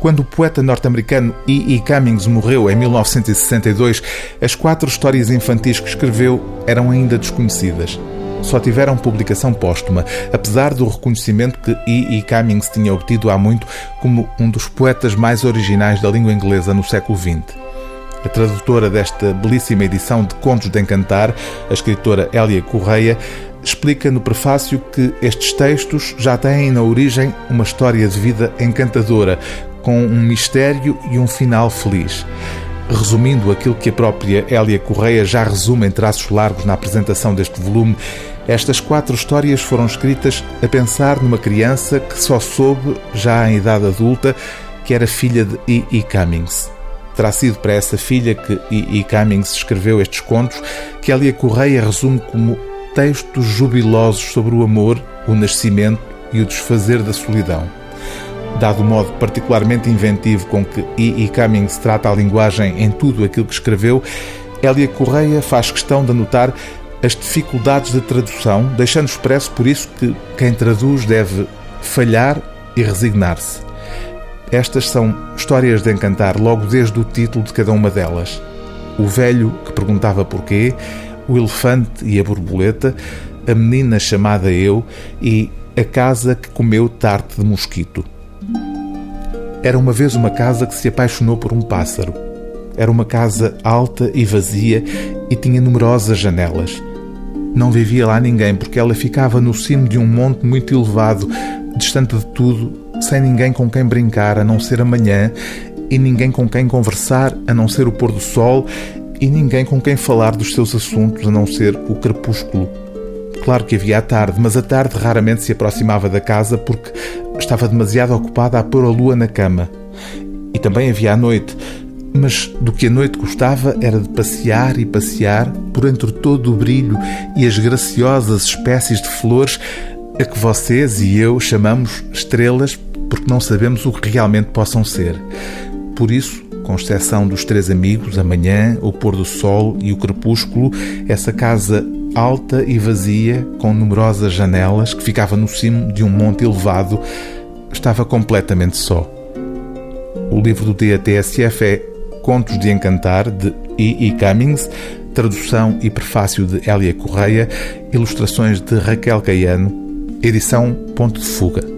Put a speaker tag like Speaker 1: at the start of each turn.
Speaker 1: Quando o poeta norte-americano E. E. Cummings morreu em 1962, as quatro histórias infantis que escreveu eram ainda desconhecidas. Só tiveram publicação póstuma, apesar do reconhecimento que E. E. Cummings tinha obtido há muito como um dos poetas mais originais da língua inglesa no século XX. A tradutora desta belíssima edição de Contos de Encantar, a escritora Hélia Correia, explica no prefácio que estes textos já têm na origem uma história de vida encantadora, com um mistério e um final feliz. Resumindo aquilo que a própria Hélia Correia já resume em traços largos na apresentação deste volume, estas quatro histórias foram escritas a pensar numa criança que só soube, já em idade adulta, que era filha de E. E. Cummings. Terá sido para essa filha que E. E. Cummings escreveu estes contos que Hélia Correia resume como textos jubilosos sobre o amor, o nascimento e o desfazer da solidão. Dado o modo particularmente inventivo com que E. E. Cummings trata a linguagem em tudo aquilo que escreveu, Hélia Correia faz questão de anotar as dificuldades de tradução, deixando expresso por isso que quem traduz deve falhar e resignar-se. Estas são histórias de encantar logo desde o título de cada uma delas. O velho que perguntava porquê, o elefante e a borboleta, a menina chamada eu e a casa que comeu tarte de mosquito. Era uma vez uma casa que se apaixonou por um pássaro. Era uma casa alta e vazia e tinha numerosas janelas. Não vivia lá ninguém porque ela ficava no cimo de um monte muito elevado, distante de tudo, sem ninguém com quem brincar a não ser amanhã e ninguém com quem conversar a não ser o pôr do sol e ninguém com quem falar dos seus assuntos a não ser o crepúsculo. Claro que havia a tarde, mas a tarde raramente se aproximava da casa porque estava demasiado ocupada a pôr a lua na cama. E também havia a noite, mas do que a noite gostava era de passear e passear por entre todo o brilho e as graciosas espécies de flores a que vocês e eu chamamos estrelas porque não sabemos o que realmente possam ser. Por isso, com exceção dos três amigos, a manhã, o pôr do sol e o crepúsculo, essa casa alta e vazia, com numerosas janelas, que ficava no cimo de um monte elevado, estava completamente só. O livro do DATSF é Contos de Encantar, de E. E. Cummings, tradução e prefácio de Hélia Correia, ilustrações de Raquel Caiano, edição Ponto de Fuga.